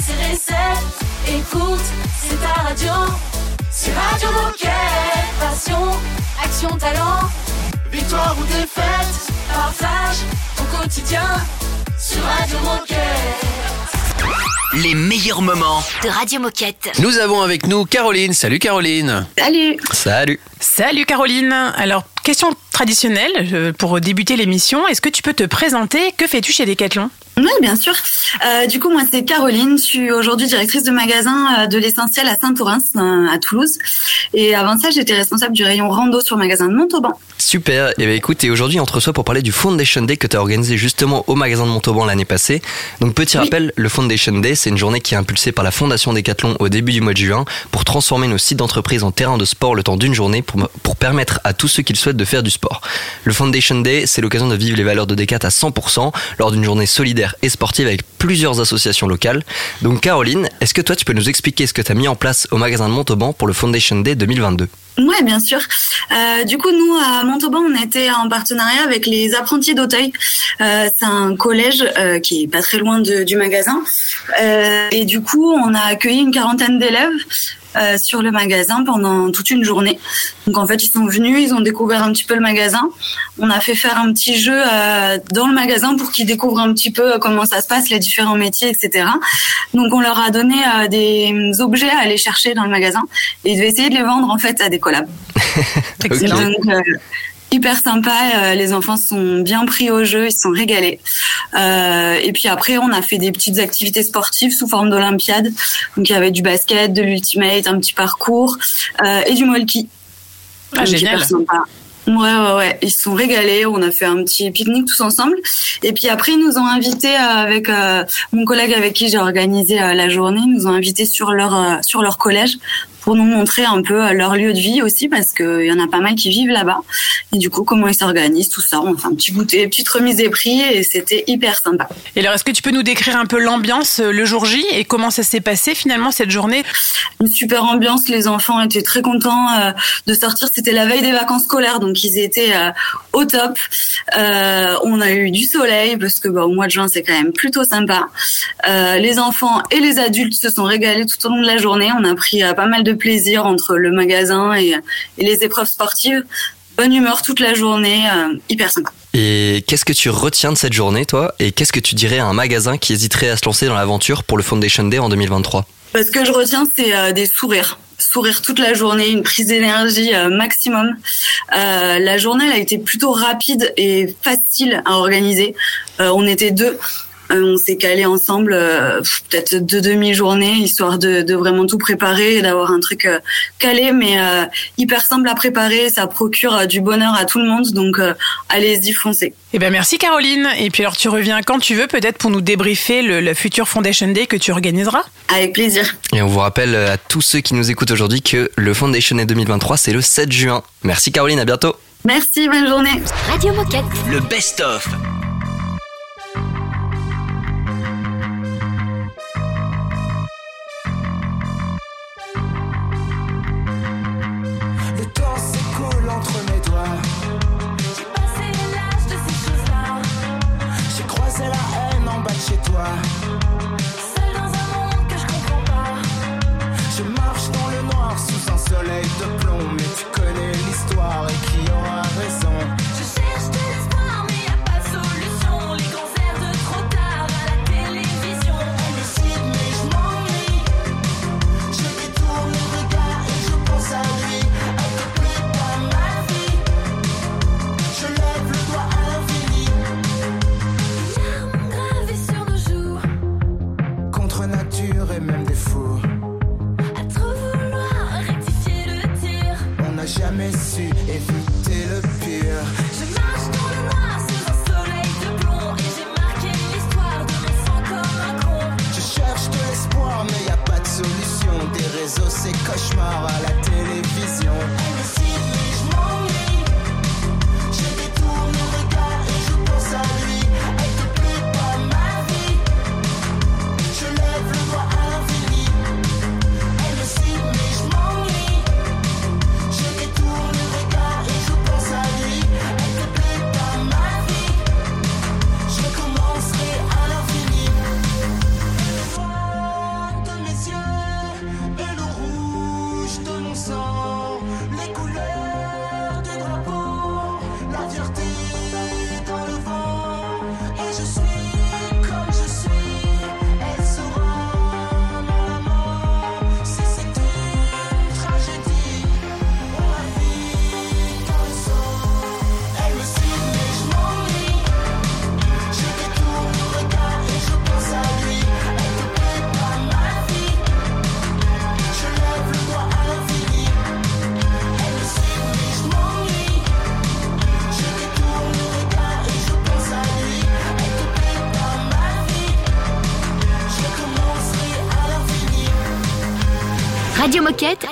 ses recettes. Écoute, c'est ta radio. C'est Radio Moquette. Passion, action, talent. Victoire ou défaite, partage ton quotidien sur Radio Moquette. Les meilleurs moments. de Radio Moquette. Nous avons avec nous Caroline. Salut Caroline. Salut Salut. Salut Caroline. Alors, question traditionnelle euh, pour débuter l'émission. Est-ce que tu peux te présenter? Que fais-tu chez Decathlon? Oui, bien sûr. Euh, du coup, moi, c'est Caroline. Je suis aujourd'hui directrice de magasin euh, de l'essentiel à Saint-Orens, euh, à Toulouse. Et avant ça, j'étais responsable du rayon rando sur magasin de Montauban. Super. Et bien écoute, et aujourd'hui entre soi pour parler du Foundation Day que tu as organisé justement au magasin de Montauban l'année passée. Donc petit Oui. rappel, le Foundation Day, c'est une journée qui est impulsée par la Fondation Decathlon au début du mois de juin pour transformer nos sites d'entreprise en terrain de sport le temps d'une journée pour, pour permettre à tous ceux qui le souhaitent de faire du sport. Le Foundation Day, c'est l'occasion de vivre les valeurs de Decat à 100% lors d'une journée solidaire et sportive avec plusieurs associations locales. Donc Caroline, est-ce que toi tu peux nous expliquer ce que tu as mis en place au magasin de Montauban pour le Foundation Day 2022 Ouais, bien sûr. Euh, du coup, nous, à Montauban, on était en partenariat avec les apprentis d'Auteuil. Euh, c'est un collège euh, qui est pas très loin du magasin. Euh, et du coup, on a accueilli une quarantaine d'élèves euh, sur le magasin pendant toute une journée. Donc, en fait, ils sont venus, ils ont découvert un petit peu le magasin. On a fait faire un petit jeu euh, dans le magasin pour qu'ils découvrent un petit peu comment ça se passe, les différents métiers, etc. Donc, on leur a donné euh, des objets à aller chercher dans le magasin et ils devaient essayer de les vendre en fait à des collabs. Excellent. Ok. Donc, euh, hyper sympa. euh, les enfants sont bien pris au jeu, ils se sont régalés. Euh, et puis après, on a fait des petites activités sportives sous forme d'olympiade. Donc il y avait du basket, de l'ultimate, un petit parcours euh, et du molki. Ah, génial. hyper sympa. Ouais, ouais, ouais. Ils se sont régalés. On a fait un petit pique-nique tous ensemble. Et puis après, ils nous ont invités avec euh, mon collègue avec qui j'ai organisé euh, la journée. Ils nous ont invités sur leur euh, sur leur collège pour nous montrer un peu euh, leur lieu de vie aussi parce qu'il y en a pas mal qui vivent là-bas. Et du coup, comment ils s'organisent, tout ça. On fait un petit goûter, petite remise des prix et c'était hyper sympa. Et alors, est-ce que tu peux nous décrire un peu l'ambiance euh, le jour J et comment ça s'est passé finalement cette journée? Une super ambiance. Les enfants étaient très contents euh, de sortir. C'était la veille des vacances scolaires, donc ils étaient au top. Euh, on a eu du soleil parce que bah, au mois de juin c'est quand même plutôt sympa. Euh, les enfants et les adultes se sont régalés tout au long de la journée. On a pris euh, pas mal de plaisir entre le magasin et, et les épreuves sportives. Bonne humeur toute la journée, euh, hyper sympa. Et qu'est-ce que tu retiens de cette journée, toi? Et qu'est-ce que tu dirais à un magasin qui hésiterait à se lancer dans l'aventure pour le Foundation Day en 2023 Euh, Ce que je retiens, c'est euh, des sourires. Sourire toute la journée, une prise d'énergie euh, maximum. Euh, la journée, elle a été plutôt rapide et facile à organiser. Euh, on était deux. Euh, on s'est calé ensemble euh, peut-être deux demi-journées, histoire de, de vraiment tout préparer et d'avoir un truc euh, calé, mais euh, hyper simple à préparer. Ça procure euh, du bonheur à tout le monde, donc euh, allez-y, foncez. Eh ben merci Caroline. Et puis alors, tu reviens quand tu veux, peut-être pour nous débriefer le, le futur Foundation Day que tu organiseras? Avec plaisir. Et on vous rappelle à tous ceux qui nous écoutent aujourd'hui que le Foundation Day 2023, c'est le 7 juin. Merci Caroline, à bientôt Merci, bonne journée. Radio Moquette. Le best-of. Le Radio Moquette.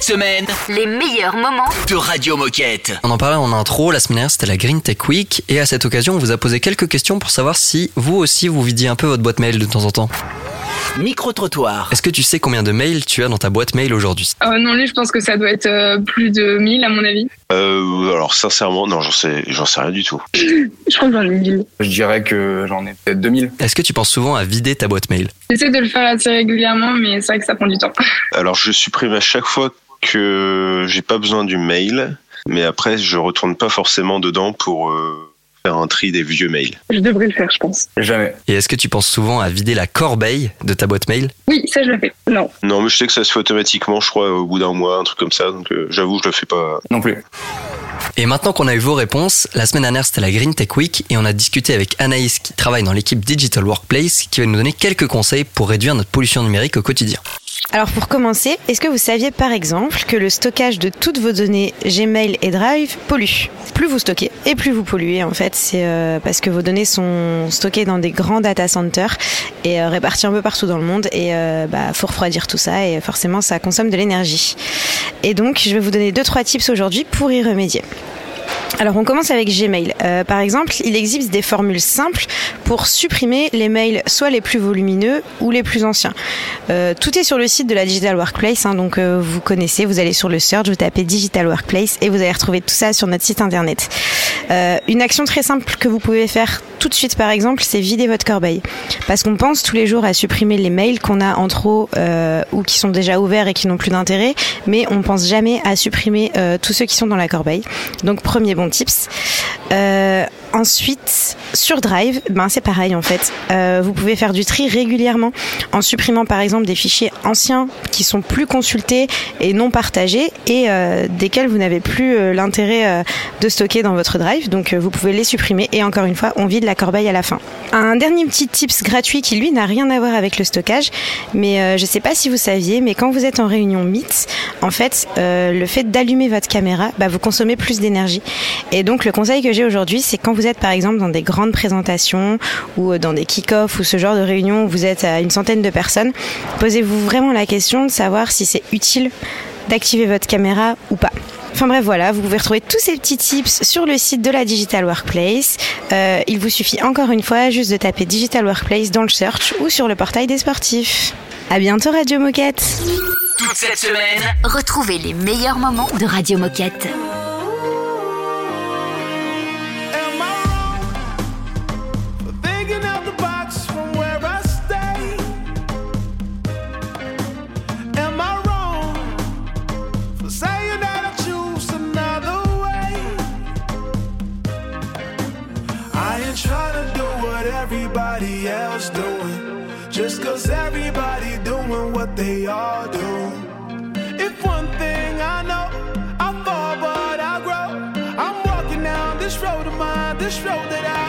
Cette semaine Les meilleurs moments de Radio Moquette. On en parlait en intro, la semaine dernière c'était la Green Tech Week et à cette occasion on vous a posé quelques questions pour savoir si vous aussi vous vidiez un peu votre boîte mail de temps en temps. Micro-trottoir. Est-ce que tu sais combien de mails tu as dans ta boîte mail aujourd'hui? Euh, non, lui, je pense que ça doit être euh, plus de 1000 à mon avis. Euh, alors sincèrement, non, j'en sais, j'en sais rien du tout. Je crois que j'en ai 1000. Je dirais que j'en ai peut-être 2000. Est-ce que tu penses souvent à vider ta boîte mail? J'essaie de le faire assez régulièrement, mais c'est vrai que ça prend du temps. Alors je supprime à chaque fois que j'ai pas besoin du mail, mais après je retourne pas forcément dedans pour euh, faire un tri des vieux mails. Je devrais le faire, je pense. Jamais. Et est-ce que tu penses souvent à vider la corbeille de ta boîte mail? Oui, ça, je le fais. Non. Non, mais je sais que ça se fait automatiquement, je crois, au bout d'un mois, un truc comme ça. Donc euh, j'avoue, je le fais pas. Non plus. Et maintenant qu'on a eu vos réponses, la semaine dernière c'était la Green Tech Week et on a discuté avec Anaïs qui travaille dans l'équipe Digital Workplace qui va nous donner quelques conseils pour réduire notre pollution numérique au quotidien. Alors pour commencer, est-ce que vous saviez par exemple que le stockage de toutes vos données Gmail et Drive pollue? Plus vous stockez et plus vous polluez en fait, c'est euh, parce que vos données sont stockées dans des grands data centers et euh, répartis un peu partout dans le monde et euh, bah faut refroidir tout ça et forcément ça consomme de l'énergie. Et donc je vais vous donner deux trois tips aujourd'hui pour y remédier. Alors on commence avec Gmail. Euh, par exemple, il existe des formules simples pour supprimer les mails soit les plus volumineux ou les plus anciens. Euh, tout est sur le site de la Digital Workplace, hein, donc euh, vous connaissez, vous allez sur le search, vous tapez Digital Workplace et vous allez retrouver tout ça sur notre site internet. Une action très simple que vous pouvez faire tout de suite par exemple, c'est vider votre corbeille. Parce qu'on pense tous les jours à supprimer les mails qu'on a en trop ou qui sont déjà ouverts et qui n'ont plus d'intérêt, mais on pense jamais à supprimer tous ceux qui sont dans la corbeille. Donc premier bon tips. Euh, ensuite, sur Drive, ben c'est pareil en fait. Euh, vous pouvez faire du tri régulièrement en supprimant par exemple des fichiers anciens qui sont plus consultés et non partagés et euh, desquels vous n'avez plus euh, l'intérêt de stocker dans votre Drive. Donc vous pouvez les supprimer et encore une fois, on vide la corbeille à la fin. Un dernier petit tips gratuit qui lui n'a rien à voir avec le stockage, mais je sais pas si vous saviez, mais quand vous êtes en réunion Meet, en fait, le fait d'allumer votre caméra, bah, vous consommez plus d'énergie. Et donc le conseil que j'ai aujourd'hui, c'est quand vous êtes par exemple dans des grandes présentations ou euh, dans des kick-offs ou ce genre de réunion où vous êtes à une centaine de personnes, posez-vous vraiment la question de savoir si c'est utile d'activer votre caméra ou pas. Enfin bref, voilà, vous pouvez retrouver tous ces petits tips sur le site de la Digital Workplace. Euh, il vous suffit encore une fois juste de taper Digital Workplace dans le search ou sur le portail des sportifs. À bientôt Radio Moquette. Toute cette semaine, Retrouvez les meilleurs moments de Radio Moquette. Else doing, just cause everybody doing what they all do. If one thing I know, I fall but I grow. I'm walking down this road of mine, this road that I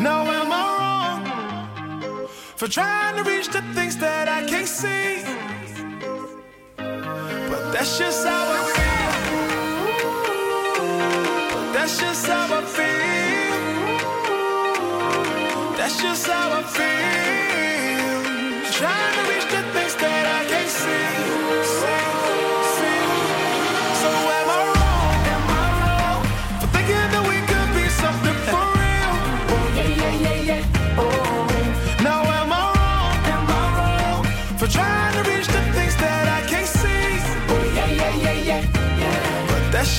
Now am I wrong for trying to reach the things that I can't see? But that's just how I feel. But that's just how I feel. That's just how I feel.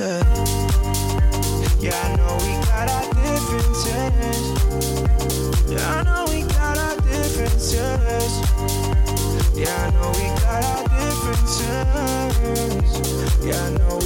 answer. Yeah, I know we got our differences. Yeah, I know we got our differences. Yeah, I know we got our differences. Yeah, I know.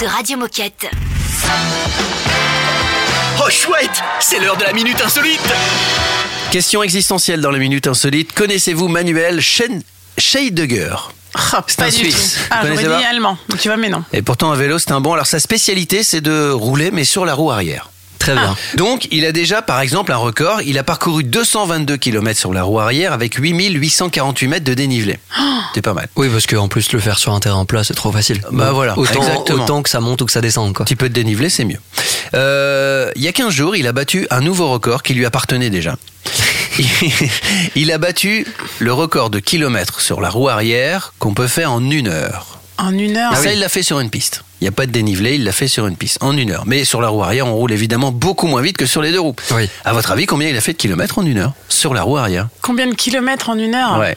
De Radio Moquette. Oh chouette, c'est l'heure de la minute insolite. Question existentielle dans les minutes insolites. Connaissez-vous Manuel Schen- Scheidegger? C'est Pas un Suisse. tout. Ah, Vous j'aurais connaissez dit pas? allemand. Tu vois, mais non. Et pourtant, un vélo, c'est un bon. Alors, sa spécialité, c'est de rouler, mais sur la roue arrière. Très bien. Donc, il a déjà, par exemple, un record. Il a parcouru 222 km sur la roue arrière avec 8848 mètres de dénivelé. C'est pas mal. Oui, parce qu'en plus, le faire sur un terrain plat, c'est trop facile. Bah Donc, voilà, Autant, exactement. autant que ça monte ou que ça descende, quoi. Un petit peu de dénivelé, c'est mieux. Euh, il y a 15 jours, il a battu un nouveau record qui lui appartenait déjà. il a battu le record de kilomètres sur la roue arrière qu'on peut faire en une heure. En une heure. ça, il l'a fait sur une piste. Il n'y a pas de dénivelé, il l'a fait sur une piste, en une heure. Mais sur la roue arrière, on roule évidemment beaucoup moins vite que sur les deux roues. Oui. À votre avis, combien il a fait de kilomètres en une heure Sur la roue arrière? Combien de kilomètres en une heure? Ouais.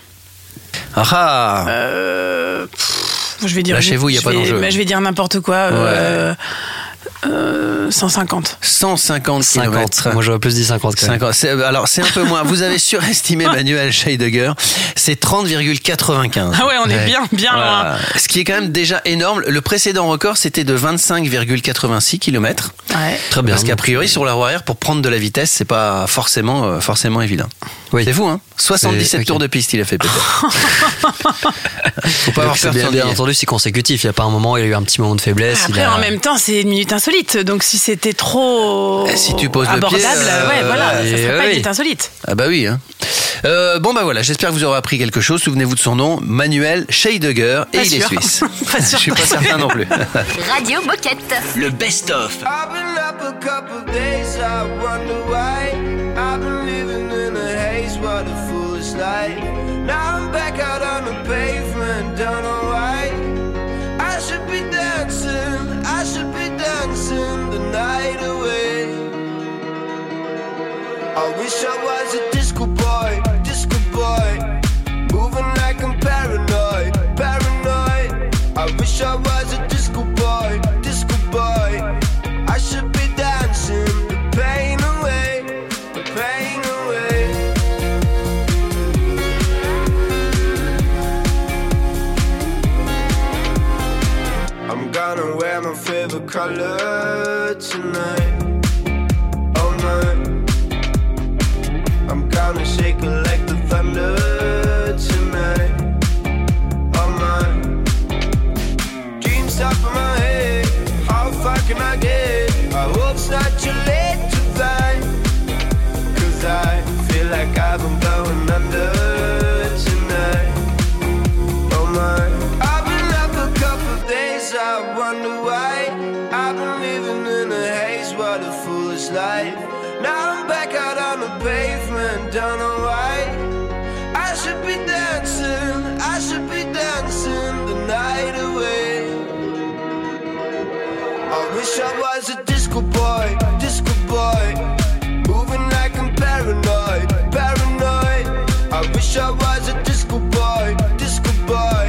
Ah ah Euh, pff, je vais dire. Lâchez-vous, il y a pas vais- d'enjeu. bah, je vais dire n'importe quoi. euh, euh, 150. 150 50. kilomètres. Moi, j'aurais plus dit 50. quand même. 50. C'est- Alors, c'est un peu moins. Vous avez surestimé Manuel Scheidegger. C'est 30,95. Ah ouais, on est bien, bien loin. Ce qui est quand même déjà énorme. Le précédent record, c'était de 25,86 km. Ouais. Très bien. Parce qu'a priori, sur la roue arrière, pour prendre de la vitesse, c'est pas forcément, euh, forcément évident. Oui. C'est fou, hein 77 ok. tours de piste, il a fait peut-être. Faut pas avoir peur de bien, bien entendu, c'est consécutif. Il n'y a pas un moment où il y a eu un petit moment de faiblesse. il Après, a- en même temps, c'est une minute insolite. Donc, si c'était trop Eh, si tu poses le abordable, pied, euh, ouais, voilà, ça serait pas oui. une minute insolite. Ah bah oui. Hein. Euh, bon bah voilà, j'espère que vous aurez appris quelque chose. Souvenez-vous de son nom, Manuel Scheidegger, et Pas il est suisse. Pas Je sûr. suis pas certain non plus. Radio Moquette. Le. Now I'm back out on the pavement, don't know why. Dancing the night away. I wish I was a disco boy, disco boy. Moving like I'm paranoid, paranoid. I wish I was a color tonight. Wish I was a disco boy, disco boy. Moving like I'm paranoid, paranoid. I wish I was a disco boy, disco boy.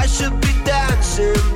I should be dancing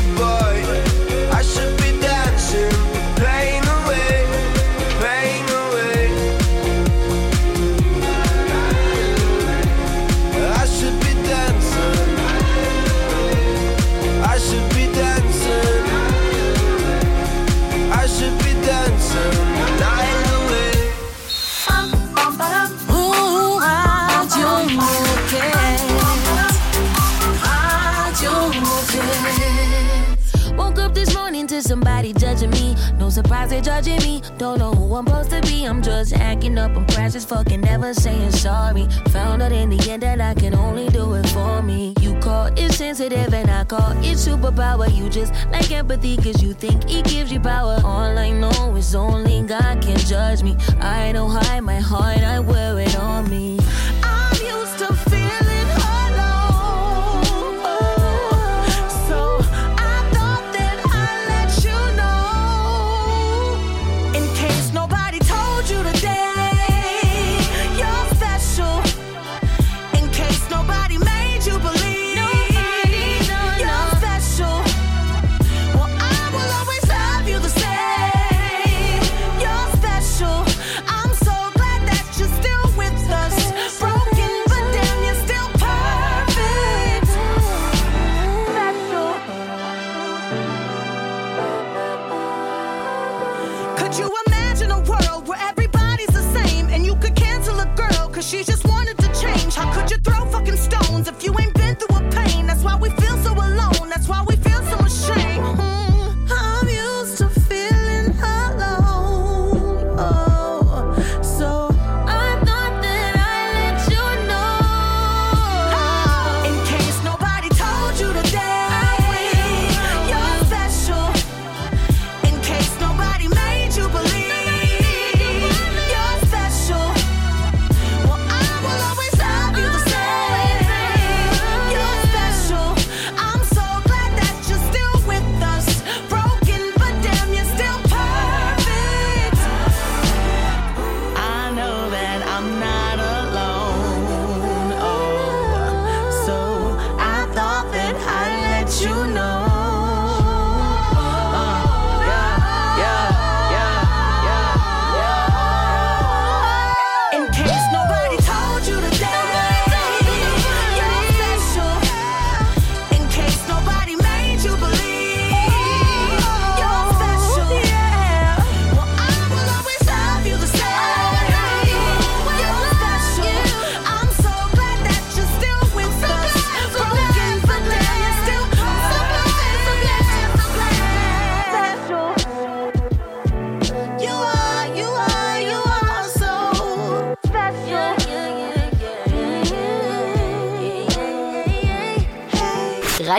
judging me. Don't know who I'm supposed to be. I'm just acting up. I'm crash as fucking never saying sorry. Found out in the end that I can only do it for me. You call it sensitive and I call it superpower. You just like empathy cause you think it gives you power. All I know is only God can judge me. I don't hide my heart, I wear it on me.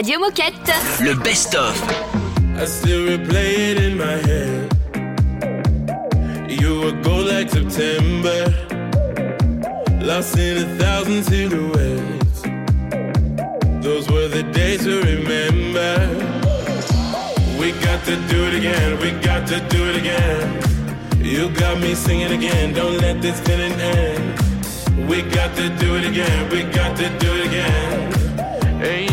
Radio Moquette. Le best-of. I still replay it in my head. You were gold like September, lost in a thousand silhouettes. Those were the days to remember. We got to do it again, we got to do it again. You got me singing again, don't let this feeling end. We got to do it again, we got to do it again. Ain't no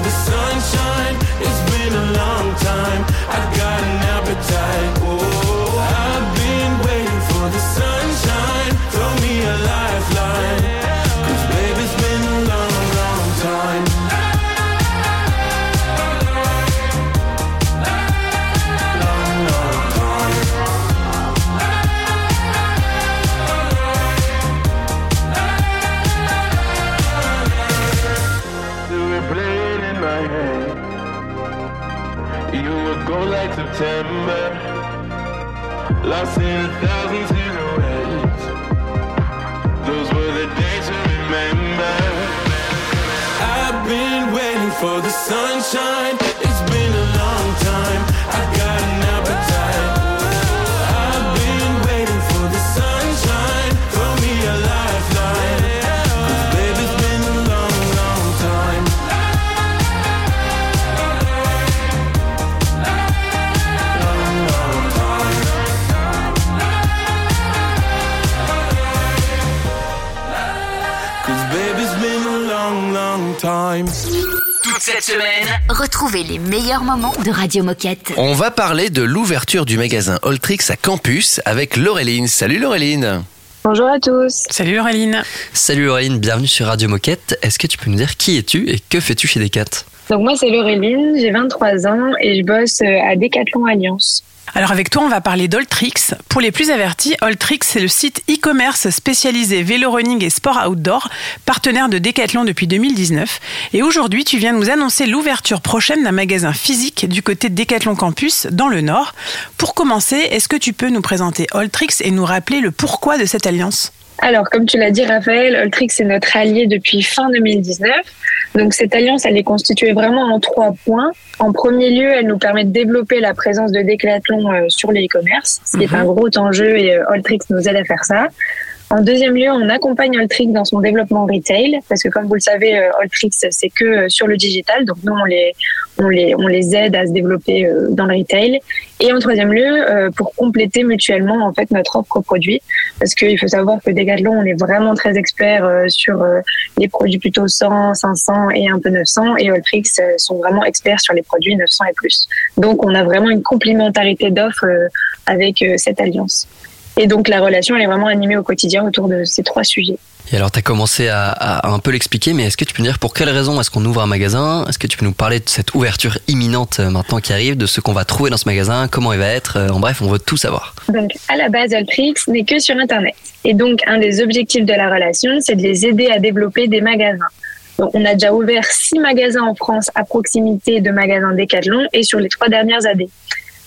the sunshine. It's been a long time. I got an appetite. Oh, I've been waiting for the sunshine. Throw me a lifeline. September, lost in a thousand silhouettes. Those were the days to remember. I've been waiting for the sunshine. It's been a long time. I semaine, Retrouvez les meilleurs moments de Radio Moquette. On va parler de l'ouverture du magasin Oltrix à Campus avec Laureline. Salut Laureline. Bonjour à tous. Salut Auréline. Salut Auréline, bienvenue sur Radio Moquette. Est-ce que tu peux nous dire qui es-tu et que fais-tu chez Decat Donc moi c'est Laureline, j'ai 23 ans et je bosse euh, à Decathlon Alliance. Alors avec toi, on va parler d'Oltrix. Pour les plus avertis, Oltrix, c'est le site e-commerce spécialisé vélo running et sport outdoor, partenaire de Decathlon depuis 2019. Et aujourd'hui, tu viens nous annoncer l'ouverture prochaine d'un magasin physique du côté de Decathlon Campus, dans le Nord. Pour commencer, est-ce que tu peux nous présenter Oltrix et nous rappeler le pourquoi de cette alliance? Alors comme tu l'as dit Raphaël, Oltrix est notre allié depuis fin 2019. Donc cette alliance, elle est constituée vraiment en trois points. En premier lieu, elle nous permet de développer la présence de Decathlon euh, sur les e-commerce, ce qui est un gros enjeu et euh, Oltrix nous aide à faire ça. En deuxième lieu, on accompagne Oltrix dans son développement retail, parce que comme vous le savez, euh, Oltrix, c'est que euh, sur le digital, donc nous, on les, on les, on les aide à se développer euh, dans le retail. Et en troisième lieu, pour compléter mutuellement en fait notre offre produit, parce qu'il faut savoir que Decathlon, on est vraiment très expert sur les produits plutôt 100, 500 et un peu 900, et euh, sont vraiment experts sur les produits 900 et plus. Donc, on a vraiment une complémentarité d'offres avec cette alliance. Et donc, la relation, elle est vraiment animée au quotidien autour de ces trois sujets. Et alors, tu as commencé à, à un peu l'expliquer, mais est-ce que tu peux nous dire pour quelle raison est-ce qu'on ouvre un magasin? Est-ce que tu peux nous parler de cette ouverture imminente euh, maintenant qui arrive, de ce qu'on va trouver dans ce magasin, comment il va être? Euh, En bref, on veut tout savoir. Donc, à la base, Altrix n'est que sur Internet. Et donc, un des objectifs de la relation, c'est de les aider à développer des magasins. Donc, on a déjà ouvert six magasins en France à proximité de magasins Decathlon et sur les trois dernières années.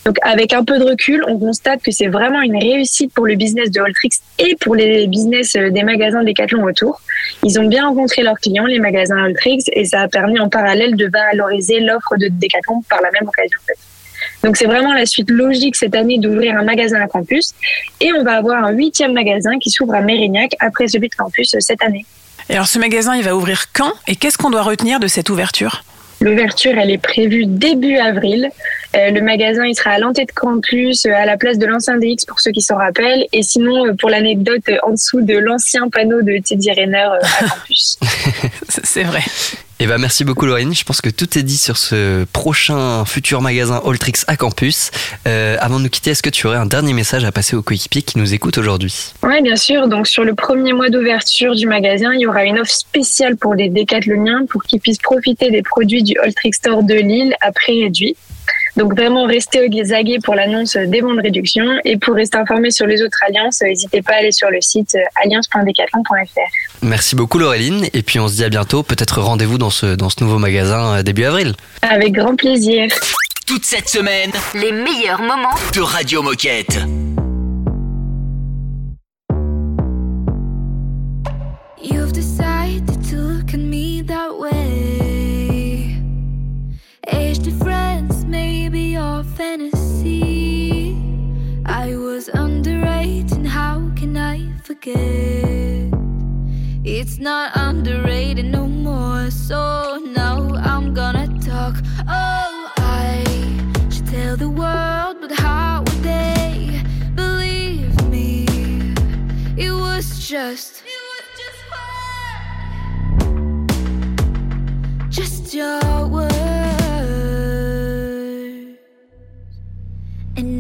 Donc, avec un peu de recul, on constate que c'est vraiment une réussite pour le business de Altrix et pour les business euh, des magasins Decathlon autour. Ils ont bien rencontré leurs clients, les magasins Altrix, et ça a permis en parallèle de valoriser l'offre de Decathlon par la même occasion. Donc c'est vraiment la suite logique cette année d'ouvrir un magasin à campus et on va avoir un huitième magasin qui s'ouvre à Mérignac après celui de campus euh, cette année. Et alors ce magasin, il va ouvrir quand? Et qu'est-ce qu'on doit retenir de cette ouverture? L'ouverture, elle est prévue début avril. Euh, le magasin, il sera à l'entrée de campus, euh, à la place de l'ancien DX pour ceux qui s'en rappellent. Et sinon, euh, pour l'anecdote, en dessous de l'ancien panneau de Teddy Rayner euh, à campus. C'est vrai. Et bah merci beaucoup Laurine, je pense que tout est dit sur ce prochain futur magasin Alltrix à campus. Euh, avant de nous quitter, est-ce que tu aurais un dernier message à passer aux coéquipiers qui nous écoutent aujourd'hui? Oui, bien sûr. Donc, sur le premier mois d'ouverture du magasin, il y aura une offre spéciale pour les décathloniens pour qu'ils puissent profiter des produits du Alltrix Store de Lille à prix réduit. Donc, vraiment, restez au aguets pour l'annonce des bons de réduction. Et pour rester informé sur les autres alliances, n'hésitez pas à aller sur le site euh, alliance.decathlon.fr. Merci beaucoup Laureline, et puis on se dit à bientôt, peut-être rendez-vous dans ce, dans ce nouveau magasin euh, début avril. Avec grand plaisir. Toute cette semaine, Les meilleurs moments de Radio Moquette. You've decided to look at me that way. Age difference, maybe your fantasy. I was underrated, how can I forget? It's not underrated no more, so now I'm gonna talk. Oh, I should tell the world, but how would they believe me? It was just. It was just, just your word.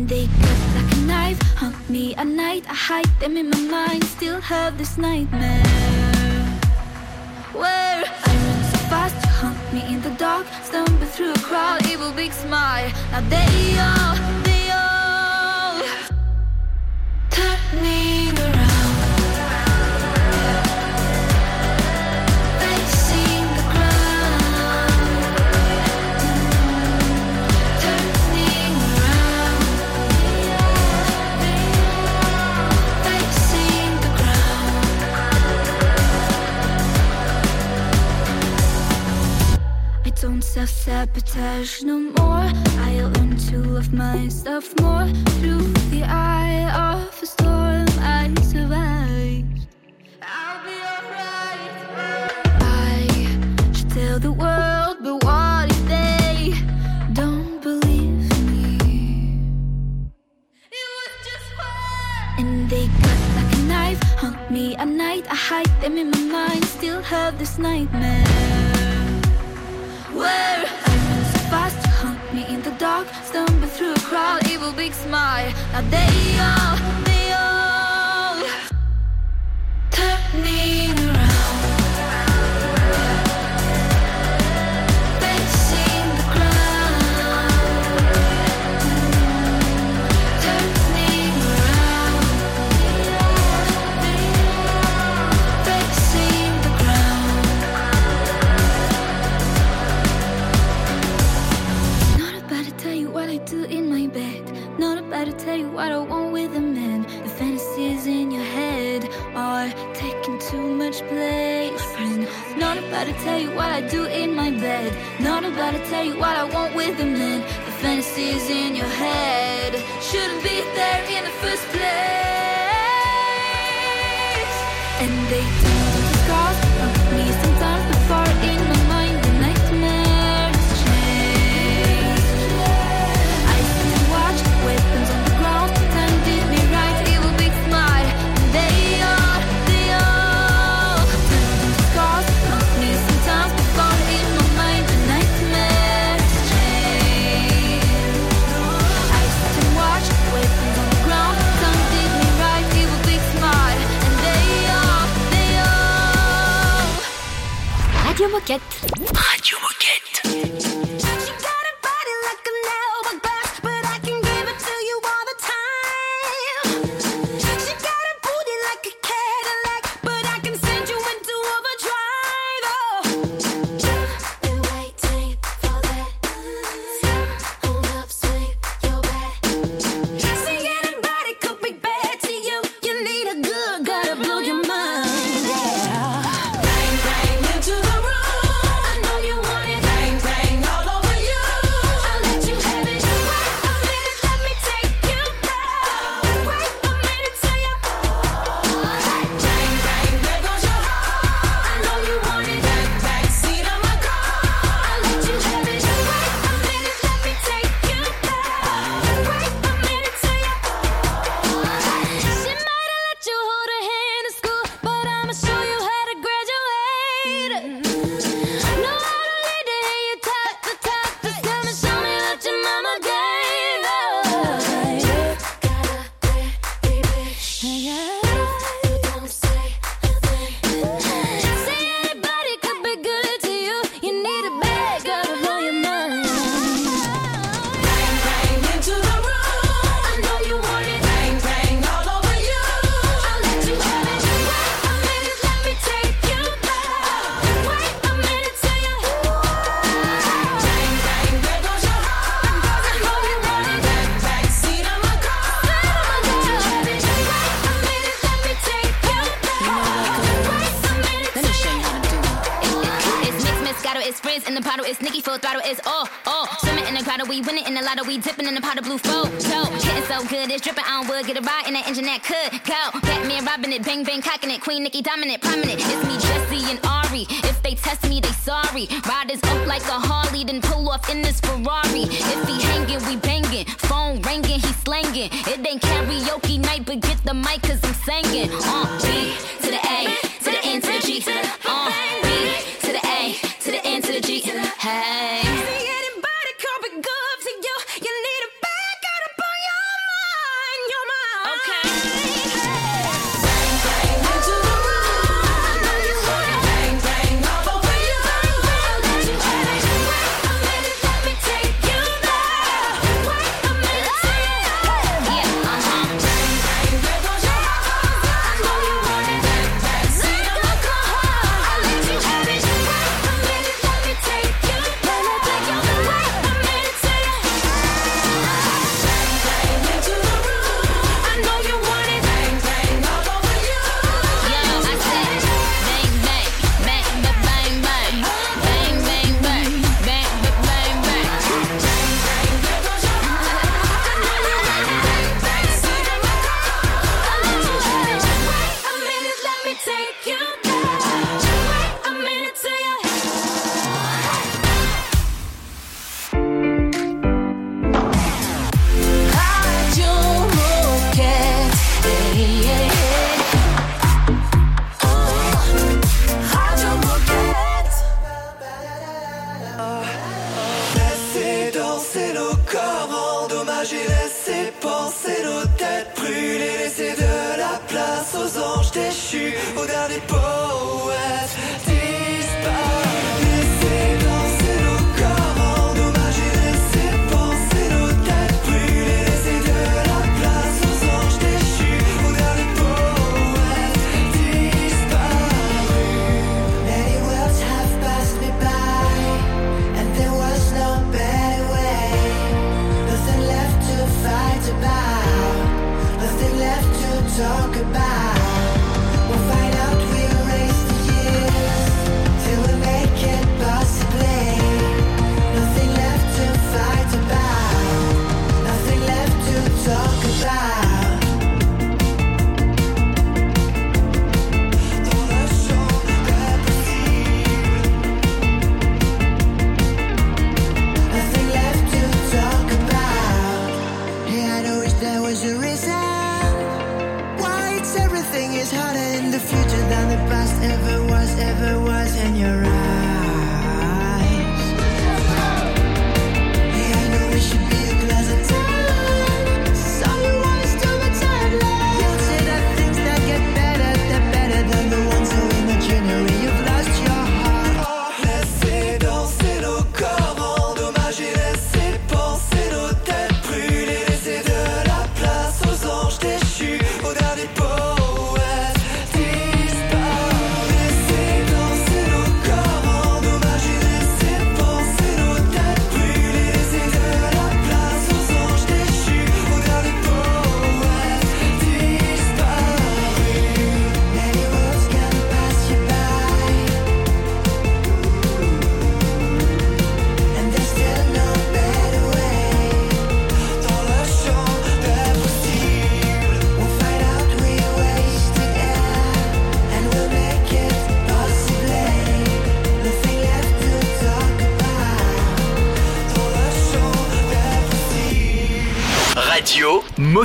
They cut like a knife, hunt me at night. I hide them in my mind, still have this nightmare. Where I run so fast, you hunt me in the dark. Stumble through a crowd, evil big smile. Now they all, they all turning around. Self-sabotage no more. I learn to love myself more Through the eye of a storm I survived. I'll be alright. I should tell the world But what if they don't believe me? And they cut like a knife Hunt me at night. I hide them in my mind Still have this nightmare. Where me dark Stumble through a crowd, evil big smile. Now they all, they all Turning what I want with a man. The fantasies in your head are taking too much place. Not about to tell you what I do in my bed. Not about to tell you what I want with a man. The fantasies in your head shouldn't be there in the first place. And they Radio full throttle, it's all, all. Swimming in the grotto, we winning in the lotto, we dipping in the pot of blue flow. So, getting so good, it's dripping on wood, get a ride in that engine that could go. Batman robbing it, bang bang cocking it, Queen Nicki dominant, prominent. It's me, Jesse and Ari. If they test me, they sorry. Riders up like a Harley, then pull off in this Ferrari. If he hanging, we banging. Phone ringing, he slanging. It ain't karaoke night, but get the mic, cause I'm singing. Uh, beat j'ai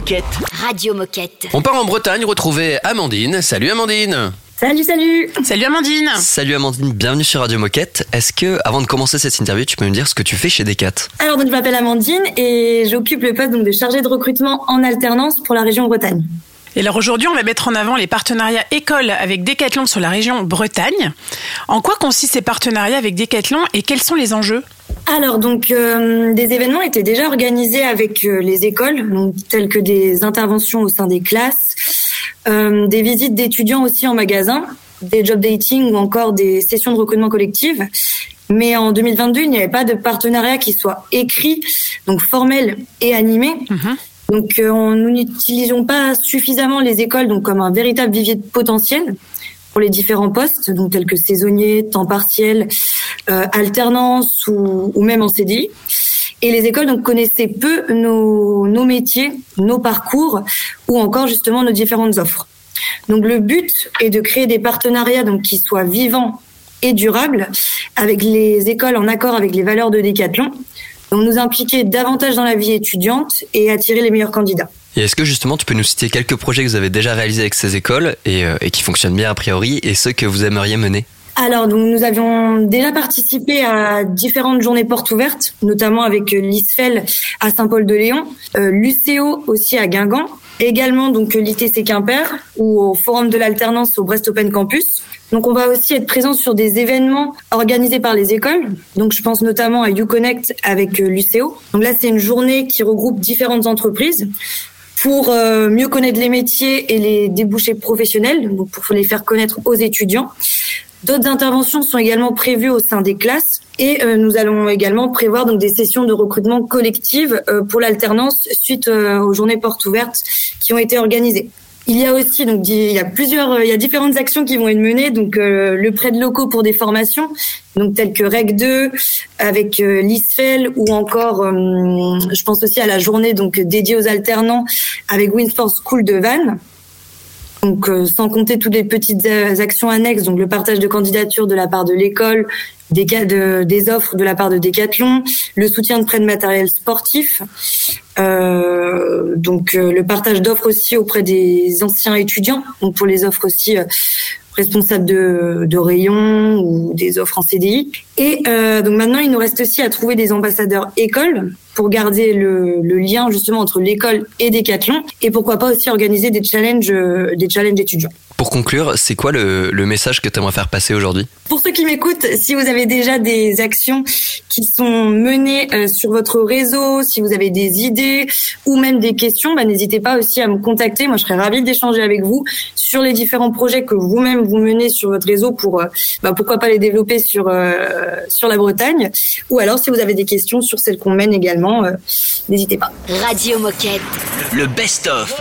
Moquette. Radio Moquette. On part en Bretagne retrouver Amandine. Salut Amandine. Salut, salut Salut Amandine Salut Amandine, bienvenue sur Radio Moquette. Est-ce que, avant de commencer cette interview, tu peux me dire ce que tu fais chez Decat? Alors donc je m'appelle Amandine et j'occupe le poste donc de chargée de recrutement en alternance pour la région Bretagne. Et alors aujourd'hui, on va mettre en avant les partenariats écoles avec Decathlon sur la région Bretagne. En quoi consistent ces partenariats avec Decathlon et quels sont les enjeux? Alors donc euh, des événements étaient déjà organisés avec euh, les écoles, donc tels que des interventions au sein des classes, euh, des visites d'étudiants aussi en magasin, des job dating ou encore des sessions de recrutement collective. Mais en 2022, il n'y avait pas de partenariat qui soit écrit, donc formel et animé. Donc euh, nous n'utilisions pas suffisamment les écoles donc comme un véritable vivier de potentiel pour les différents postes, donc tels que saisonnier, temps partiel, euh, alternance ou, même en CDI. Et les écoles donc connaissaient peu nos, nos métiers, nos parcours ou encore justement nos différentes offres. Donc le but est de créer des partenariats donc qui soient vivants et durables avec les écoles en accord avec les valeurs de Décathlon. Donc nous impliquer davantage dans la vie étudiante et attirer les meilleurs candidats. Et est-ce que justement tu peux nous citer quelques projets que vous avez déjà réalisés avec ces écoles et, euh, qui fonctionnent bien a priori et ceux que vous aimeriez mener? Alors, donc, nous avions déjà participé à différentes journées portes ouvertes, notamment avec euh, l'ISFEL à Saint-Paul-de-Léon, euh, l'UCO aussi à Guingamp, également donc euh, l'ITC Quimper ou au Forum de l'alternance au Brest Open Campus. Donc, on va aussi être présent sur des événements organisés par les écoles. Donc, je pense notamment à UConnect avec l'UCO. Donc là, c'est une journée qui regroupe différentes entreprises pour euh, mieux connaître les métiers et les débouchés professionnels, donc pour les faire connaître aux étudiants. D'autres interventions sont également prévues au sein des classes et euh, nous allons également prévoir donc des sessions de recrutement collectives euh, pour l'alternance suite aux journées portes ouvertes qui ont été organisées. Il y a aussi donc il y a plusieurs euh, il y a différentes actions qui vont être menées. Donc euh, le prêt de locaux pour des formations donc telles que REC 2 avec euh, l'ISFEL ou encore euh, je pense aussi à la journée donc dédiée aux alternants avec Winsport School de Vannes. Donc, sans compter toutes les petites actions annexes, donc le partage de candidatures de la part de l'école, des, de, des offres de la part de Decathlon, le soutien de prêt de matériel sportif, euh, donc euh, le partage d'offres aussi auprès des anciens étudiants, donc pour les offres aussi euh, responsable de, de rayon ou des offres en CDI. Et euh, donc maintenant, il nous reste aussi à trouver des ambassadeurs écoles pour garder le, le lien justement entre l'école et Decathlon et pourquoi pas aussi organiser des challenges, euh, des challenges étudiants. Pour conclure, c'est quoi le, le message que tu aimerais faire passer aujourd'hui? Pour ceux qui m'écoutent, si vous avez déjà des actions qui sont menées euh, sur votre réseau, si vous avez des idées ou même des questions, bah, n'hésitez pas aussi à me contacter. Moi, je serais ravie d'échanger avec vous sur les différents projets que vous-même vous menez sur votre réseau pour, euh, bah, pourquoi pas les développer sur euh, sur la Bretagne. Ou alors, si vous avez des questions sur celles qu'on mène également, euh, n'hésitez pas. Radio Moquette. Le best-of.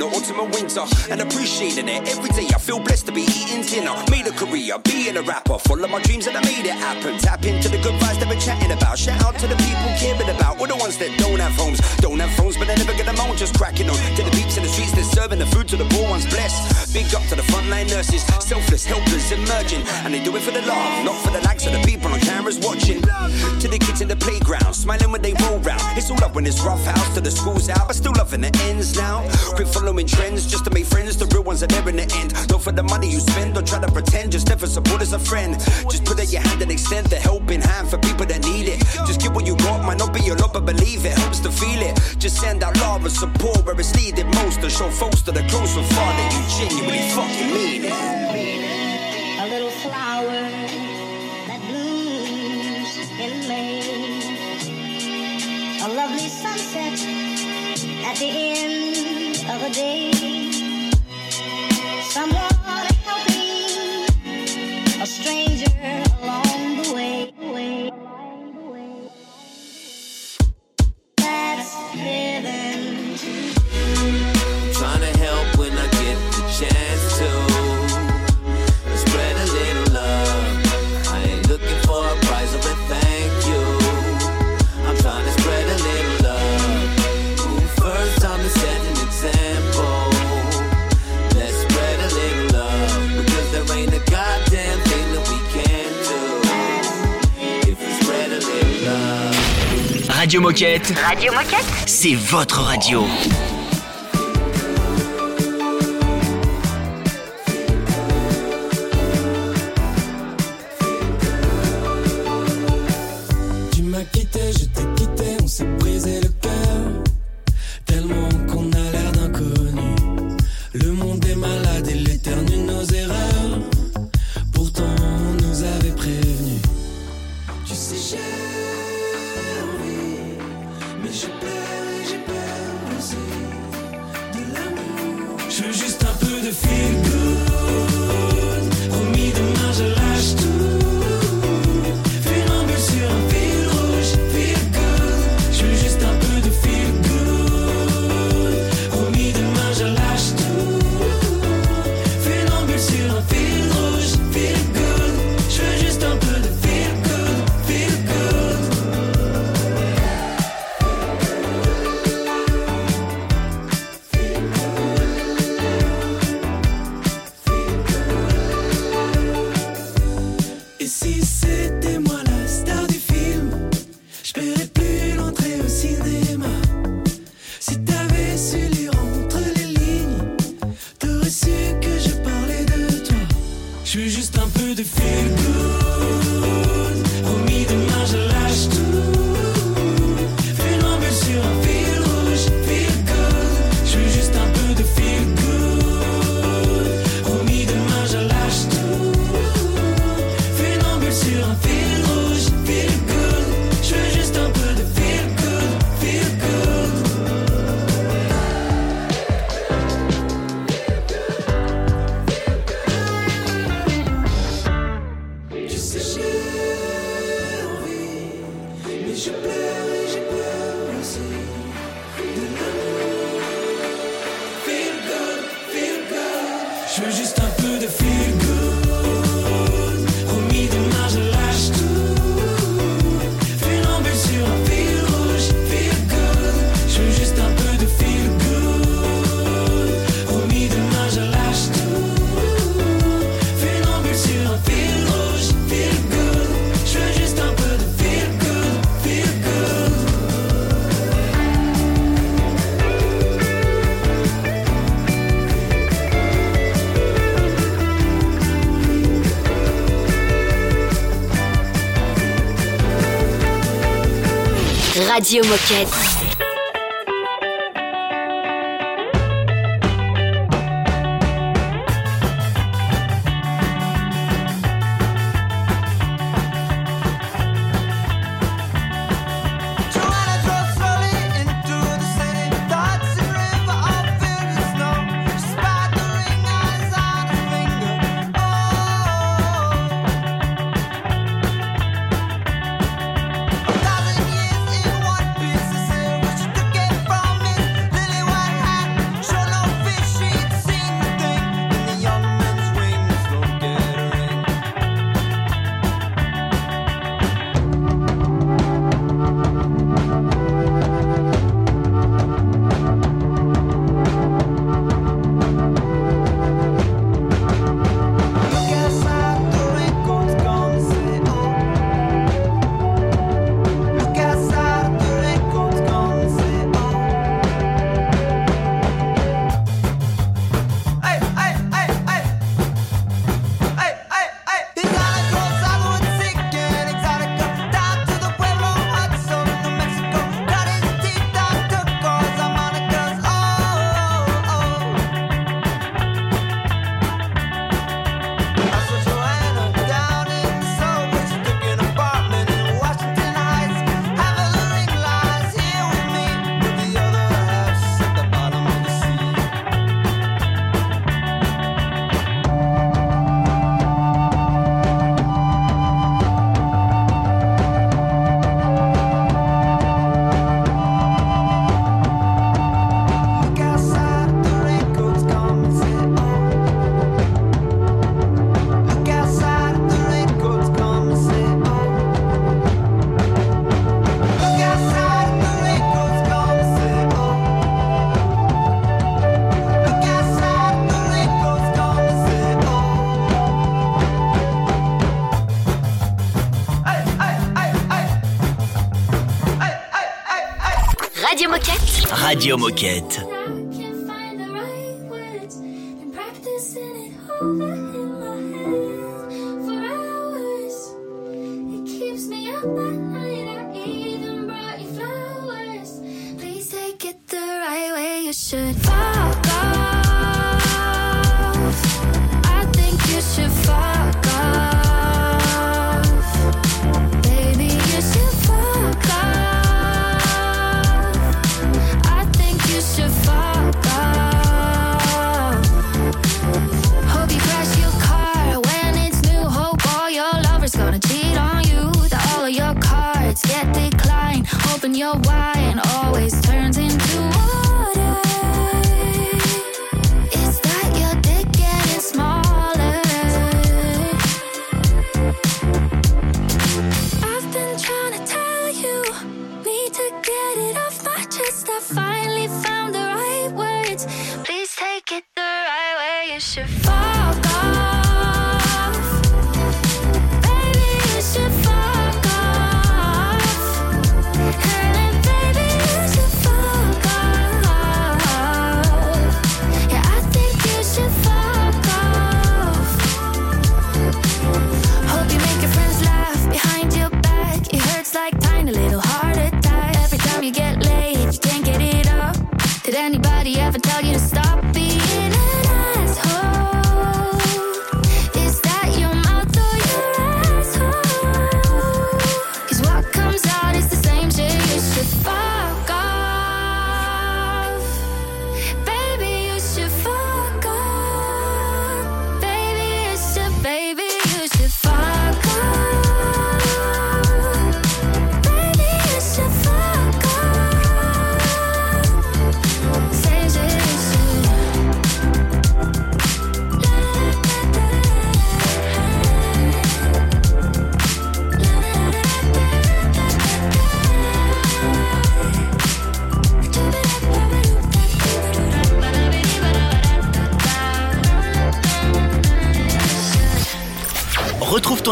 The and winter, and appreciating it every day. I feel blessed to be eating dinner. Made a career, being a rapper, follow my dreams and I made it happen. Tap into the good vibes that we're chatting about. Shout out to the people caring about, all the ones that don't have homes, don't have phones, but they never get them on. Just cracking on to the beeps in the streets, they're serving the food to the poor ones. Blessed, big up to the frontline nurses, selfless, helpless, emerging, and they do it for the love, not for the likes of the people on cameras watching. To the kids in the playground, smiling when they roll round. It's all up when it's rough house to the schools out, but still loving the ends now. Quit following trends just to make friends. The real ones are there in the end. Don't for the money you spend, don't try to pretend. Just never support as a friend. Just put out your hand and extend the helping hand for people that need it. Just give what you got, might not be a lot, but believe it helps to feel it. Just send out love and support where it's needed most. To show folks that are close and far that you genuinely fucking mean it. A little flower that blooms in May. A lovely sunset at the end Someone Radio Moquette. Radio Moquette. C'est votre radio. sais, j'ai envie, mais je pleure et j'ai peur aussi de l'amour. Feel good, feel good, je veux juste un peu de feel Radio Moquette. Radio Moquette. Gonna cheat on you with all of your cards. Get declined. Open your wide.